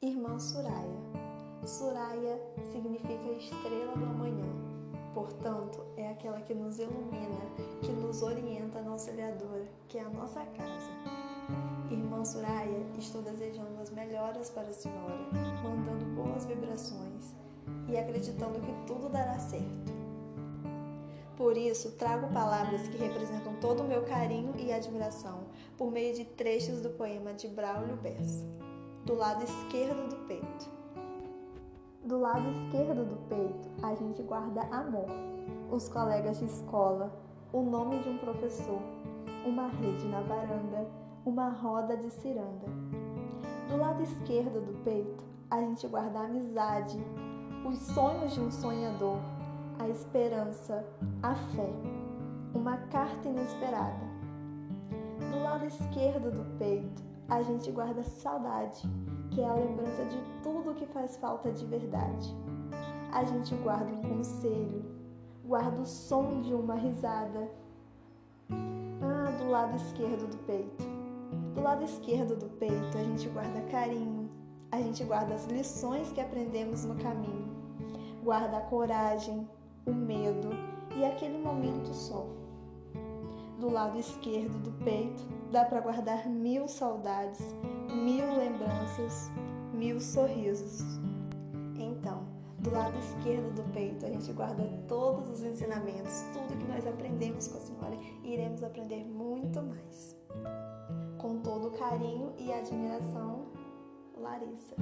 Irmã Suraya. Suraya significa estrela do amanhã. Portanto, é aquela que nos ilumina, que nos orienta na auxiliadora, que é a nossa casa. Irmã Suraya, estou desejando as melhoras para a senhora, mandando boas vibrações e acreditando que tudo dará certo. Por isso, trago palavras que representam todo o meu carinho e admiração por meio de trechos do poema de Braulio Bessa, do lado esquerdo do peito. Do lado esquerdo do peito, a gente guarda amor, os colegas de escola, o nome de um professor, uma rede na varanda, uma roda de ciranda. Do lado esquerdo do peito, a gente guarda a amizade, os sonhos de um sonhador, a esperança, a fé, uma carta inesperada. Do lado esquerdo do peito, a gente guarda saudade, que é a lembrança de tudo que faz falta de verdade. A gente guarda um conselho, guarda o som de uma risada. Ah, do lado esquerdo do peito. Do lado esquerdo do peito, a gente guarda carinho, a gente guarda as lições que aprendemos no caminho, guarda a coragem, o medo e aquele momento só. Do lado esquerdo do peito, dá para guardar mil saudades, mil lembranças, mil sorrisos. Então, do lado esquerdo do peito, a gente guarda todos os ensinamentos, tudo que nós aprendemos com a senhora e iremos aprender muito mais. Com todo carinho e admiração, Larissa.